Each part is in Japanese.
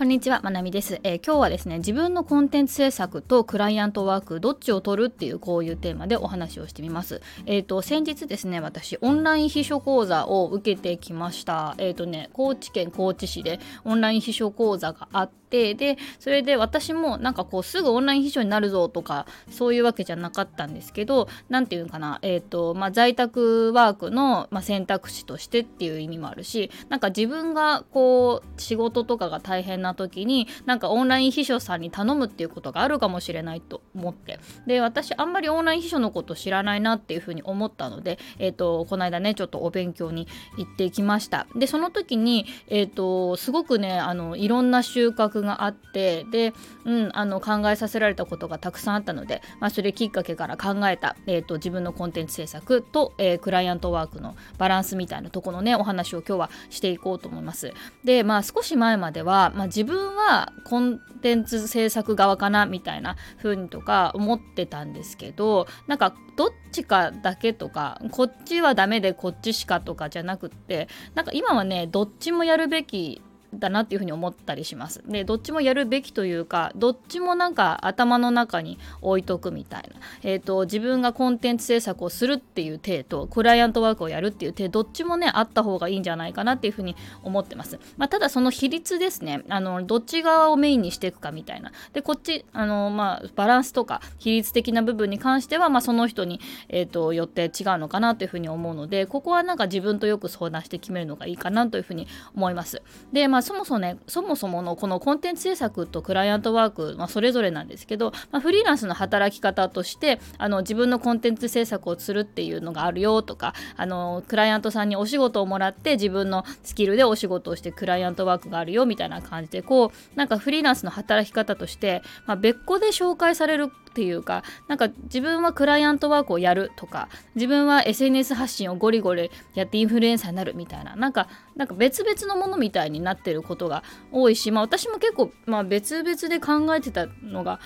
こんにちは、まなみです、えー、今日はですね、自分のコンテンツ制作とクライアントワーク、どっちを取るっていうこういうテーマでお話をしてみます。えっ、ー、と、先日ですね、私、オンライン秘書講座を受けてきました。えっ、ー、とね、高知県高知市でオンライン秘書講座があって、で、それで私もなんかこう、すぐオンライン秘書になるぞとか、そういうわけじゃなかったんですけど、なんていうかな、えっ、と、まあ、在宅ワークの、まあ、選択肢としてっていう意味もあるし、なんか自分がこう、仕事とかが大変な時に、なんかオンライン秘書さんに頼むっていうことがあるかもしれないと思って。で私あんまりオンライン秘書のこと知らないなっていうふうに思ったので、えーと、この間ねちょっとお勉強に行ってきました。でその時に、えーと、すごくねあのいろんな収穫があってで、うん、あの考えさせられたことがたくさんあったので、まあ、それきっかけから考えた、えーと、自分のコンテンツ制作と、えー、クライアントワークのバランスみたいなとこのねお話を今日はしていこうと思います。でまあ少し前までは、まあ、自分はコンテンツ制作側かなみたいな風にとか思ってたんですけどなんかどっちかだけとかこっちはダメでこっちしかとかじゃなくってなんか今はねどっちもやるべきだなっていうふうに思ったりします。でどっちもやるべきというかどっちもなんか頭の中に置いとくみたいな、えーと、自分がコンテンツ制作をするっていう体とクライアントワークをやるっていう体どっちもねあった方がいいんじゃないかなっていうふうに思ってます。まあ、ただその比率ですねあのどっち側をメインにしていくかみたいなでこっちあの、まあ、バランスとか比率的な部分に関しては、まあ、その人に、えーと、よって違うのかなというふうに思うのでここはなんか自分とよく相談して決めるのがいいかなというふうに思います。でまあそもそもねそもそものこのコンテンツ制作とクライアントワーク、まあ、それぞれなんですけど、まあ、フリーランスの働き方としてあの自分のコンテンツ制作をするっていうのがあるよとかあのクライアントさんにお仕事をもらって自分のスキルでお仕事をしてクライアントワークがあるよみたいな感じでこうなんかフリーランスの働き方として、まあ、別個で紹介されるっていうかなんか自分はクライアントワークをやるとか自分は SNS 発信をゴリゴリやってインフルエンサーになるみたいななんかなんか別々のものみたいになってることが多いし、まあ、私も結構、まあ、別々で考えてたのが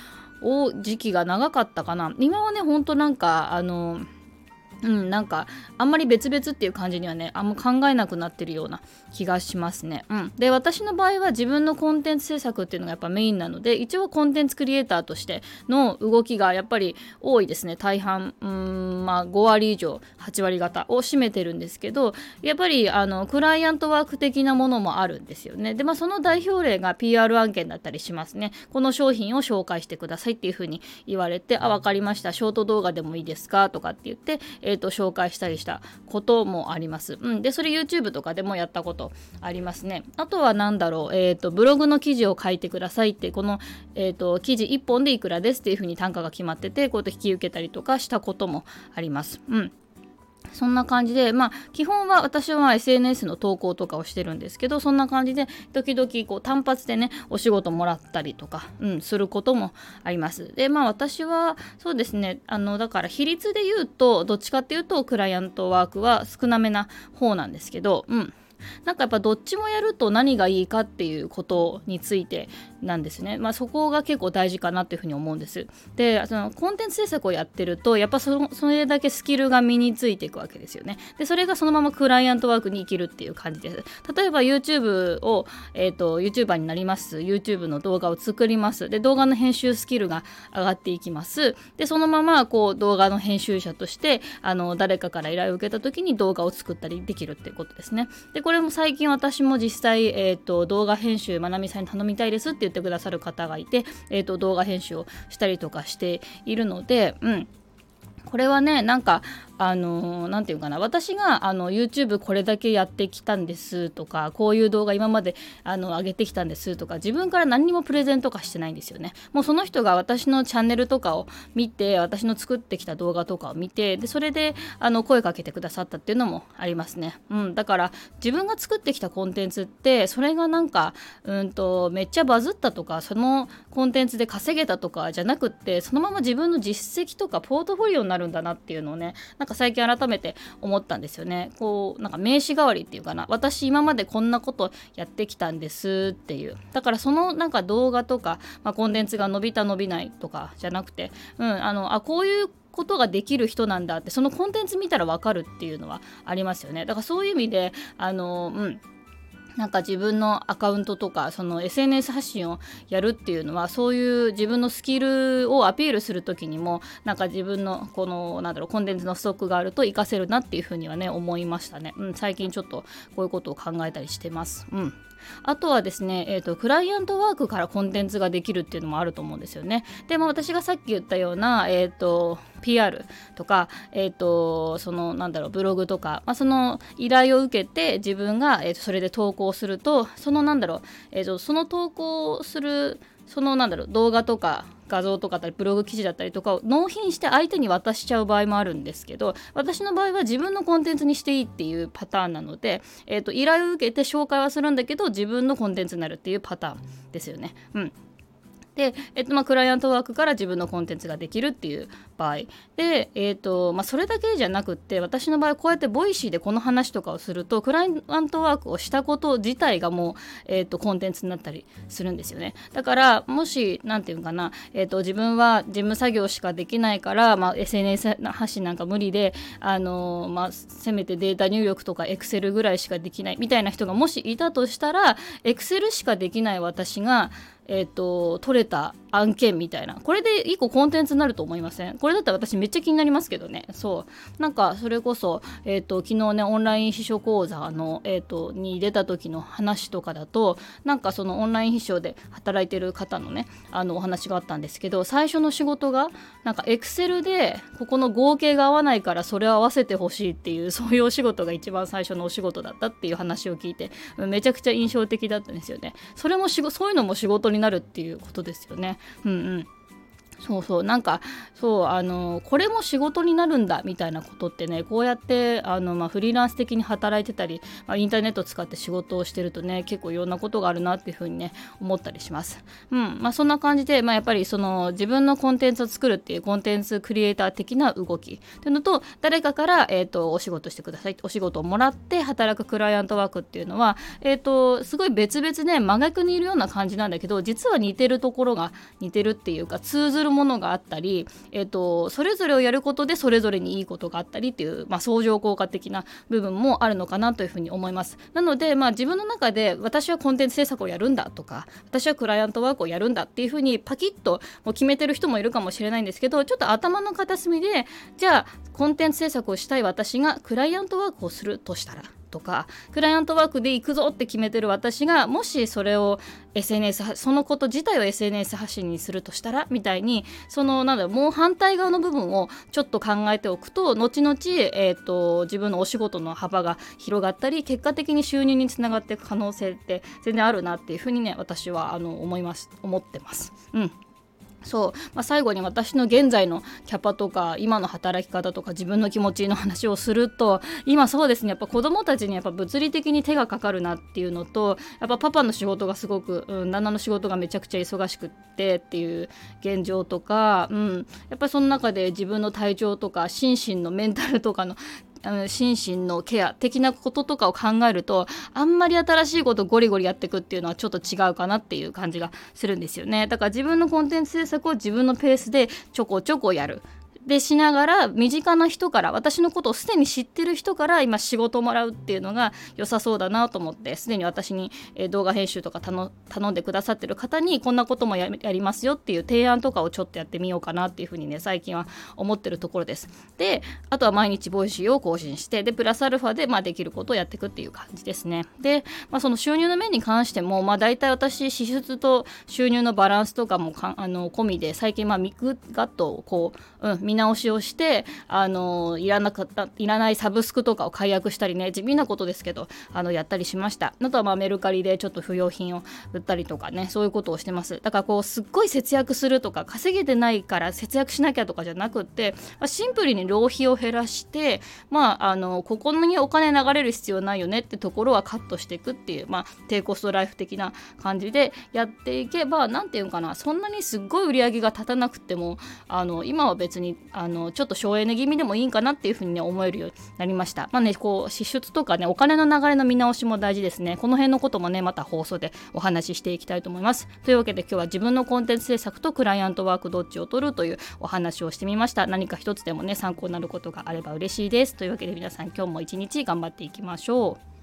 時期が長かったかな。今はねほんとなんかあのうん、なんかあんまり別々っていう感じにはねあんま考えなくなってるような気がしますね。うん、で私の場合は自分のコンテンツ制作っていうのがやっぱメインなので一応コンテンツクリエイターとしての動きがやっぱり多いですね大半うんまあ5割以上8割方を占めてるんですけどやっぱりあのクライアントワーク的なものもあるんですよね。でまあその代表例が PR 案件だったりしますね。この商品を紹介してくださいっていうふうに言われてあ分かりましたショート動画でもいいですか？とかって言ってえーと、紹介したりしたこともあります。うん、でそれ YouTube とかでもやったことありますね。あとは何だろう、えーと、ブログの記事を書いてくださいってこの、えーと、記事1本でいくらですっていうふうに単価が決まっててこうやって引き受けたりとかしたこともあります。うんそんな感じで、まあ、基本は私は SNS の投稿とかをしてるんですけど、そんな感じで、時々こう単発でね、お仕事もらったりとか、うん、することもあります。で、まあ私は、そうですね、あの、だから比率で言うと、どっちかっていうと、クライアントワークは少なめな方なんですけど、うん。なんかやっぱどっちもやると何がいいかっていうことについてなんですね。まあ、そこが結構大事かなっていうふうに思うんです。で、そのコンテンツ制作をやってると、やっぱそそれだけスキルが身についていくわけですよね。で、それがそのままクライアントワークに生きるっていう感じです。例えば YouTube を、えっ、ー、と、YouTuber になります。YouTube の動画を作ります。で、動画の編集スキルが上がっていきます。で、そのままこう動画の編集者として、あの、誰かから依頼を受けた時に動画を作ったりできるっていうことですね。で、これれも最近私も実際、え、ー、と、動画編集、まなみさんに頼みたいですって言ってくださる方がいて、えーと、動画編集をしたりとかしているので、うん、これはねなんかあの何て言うかな私があの YouTube これだけやってきたんですとかこういう動画今まであの上げてきたんですとか自分から何にもプレゼンとかしてないんですよね。もうその人が私のチャンネルとかを見て私の作ってきた動画とかを見てでそれであの声かけてくださったっていうのもありますね、うん、だから自分が作ってきたコンテンツってそれがなんかうんとめっちゃバズったとかそのコンテンツで稼げたとかじゃなくってそのまま自分の実績とかポートフォリオになるんだなっていうのをねなんか最近改めて思ったんですよね。こうなんか名刺代わりっていうかな。私今までこんなことやってきたんですっていう。だからそのなんか動画とか、まあ、コンテンツが伸びた伸びないとかじゃなくてうんあのあこういうことができる人なんだってそのコンテンツ見たら分かるっていうのはありますよね。だからそういう意味であのうんなんか自分のアカウントとかその SNS 発信をやるっていうのはそういう自分のスキルをアピールする時にもなんか自分のこのなんだろうコンテンツのストックがあると活かせるなっていうふうにはね思いましたね、うん、最近ちょっとこういうことを考えたりしてます。うん。あとはですね、えーと、クライアントワークからコンテンツができるっていうのもあると思うんですよね。でも私がさっき言ったような、えーと、PR とか、えーと、そのなんだろうブログとか、まあ、その依頼を受けて自分が、えー、とそれで投稿するとそのなんだろう、えー、とその投稿するそのなんだろう動画とか画像とかだったりブログ記事だったりとかを納品して相手に渡しちゃう場合もあるんですけど私の場合は自分のコンテンツにしていいっていうパターンなので、えーと、依頼を受けて紹介はするんだけど自分のコンテンツになるっていうパターンですよね。うんで、えっとまあ、クライアントワークから自分のコンテンツができるっていう場合。で、えーとまあ、それだけじゃなくって私の場合こうやってボイシーでこの話とかをするとクライアントワークをしたこと自体がもう、えーと、コンテンツになったりするんですよね。だからもし何て言うかな、えーと、自分は事務作業しかできないから、まあ、SNS 発信なんか無理で、あの、まあ、せめてデータ入力とかエクセルぐらいしかできないみたいな人がもしいたとしたらエクセルしかできない私がえーと、取れた案件みたいな。これで1個コンテンツになると思いません？これだったら私めっちゃ気になりますけどね。そう。なんかそれこそ、えーと、昨日ねオンライン秘書講座の、えーと、に出た時の話とかだとなんかそのオンライン秘書で働いてる方のねあのお話があったんですけど最初の仕事がなんかエクセルでここの合計が合わないからそれを合わせてほしいっていうそういうお仕事が一番最初のお仕事だったっていう話を聞いてめちゃくちゃ印象的だったんですよね。それもそういうのも仕事になるっていうことですよね。うんうんそうそうなんかそうあのこれも仕事になるんだみたいなことってねこうやってあの、まあ、フリーランス的に働いてたり、まあ、インターネット使って仕事をしてるとね結構いろんなことがあるなっていうふうにね思ったりします。うんまあ、そんな感じで、まあ、やっぱりその自分のコンテンツを作るっていうコンテンツクリエイター的な動きっていうのと誰かから、えーと、お仕事してくださいお仕事をもらって働くクライアントワークっていうのは、えーと、すごい別々で真逆にいるような感じなんだけど実は似てるところが似てるっていうか通ずるるものがあったり、えーと、それぞれをやることでそれぞれにいいことがあったりっていう、まあ、相乗効果的な部分もあるのかなというふうに思います。なので、まあ、自分の中で私はコンテンツ制作をやるんだとか私はクライアントワークをやるんだっていうふうにパキッともう決めてる人もいるかもしれないんですけどちょっと頭の片隅でじゃあコンテンツ制作をしたい私がクライアントワークをするとしたらとかクライアントワークで行くぞって決めてる私がもしそれを SNS そのこと自体を SNS 発信にするとしたらみたいにそのなんだろうもう反対側の部分をちょっと考えておくと後々、えーと、自分のお仕事の幅が広がったり結果的に収入につながっていく可能性って全然あるなっていうふうにね私はあの思います思ってます。うんそう、まあ、最後に私の現在のキャパとか今の働き方とか自分の気持ちの話をすると今そうですね。やっぱ子供たちにやっぱ物理的に手がかかるなっていうのとやっぱパパの仕事がすごく、うん、旦那の仕事がめちゃくちゃ忙しくってっていう現状とか、うん、やっぱその中で自分の体調とか心身のメンタルとかの心身のケア的なこととかを考えるとあんまり新しいことをゴリゴリやっていくっていうのはちょっと違うかなっていう感じがするんですよね。だから自分のコンテンツ制作を自分のペースでちょこちょこやる。でしながら身近な人から私のことをすでに知ってる人から今仕事もらうっていうのが良さそうだなと思ってすでに私に、動画編集とか頼んでくださってる方にこんなこともやりますよっていう提案とかをちょっとやってみようかなっていうふうにね最近は思ってるところです。であとは毎日ボイシーを更新してでプラスアルファで、まあ、できることをやっていくっていう感じですね。で、まあ、その収入の面に関しても、まあ、大体私支出と収入のバランスとかもかあの込みで最近まあミクガットをこう、うん、見直しをしてあのいらなかったいらないサブスクとかを解約したりね地味なことですけどあのやったりしました。あとはまあメルカリでちょっと不用品を売ったりとかねそういうことをしてます。だからこうすっごい節約するとか稼げてないから節約しなきゃとかじゃなくって、まあ、シンプルに浪費を減らしてまああのここにお金流れる必要ないよねってところはカットしていくっていう、まあ、低コストライフ的な感じでやっていけば何て言うかなそんなにすっごい売り上げが立たなくてもあの今は別にあのちょっと省エネ気味でもいいんかなっていうふうにね思えるようになりました。まあねこう支出とかねお金の流れの見直しも大事ですね。この辺のこともねまた放送でお話ししていきたいと思います。というわけで今日は自分のコンテンツ制作とクライアントワークどっちを取るというお話をしてみました。何か一つでもね参考になることがあれば嬉しいです。というわけで皆さん今日も一日頑張っていきましょう。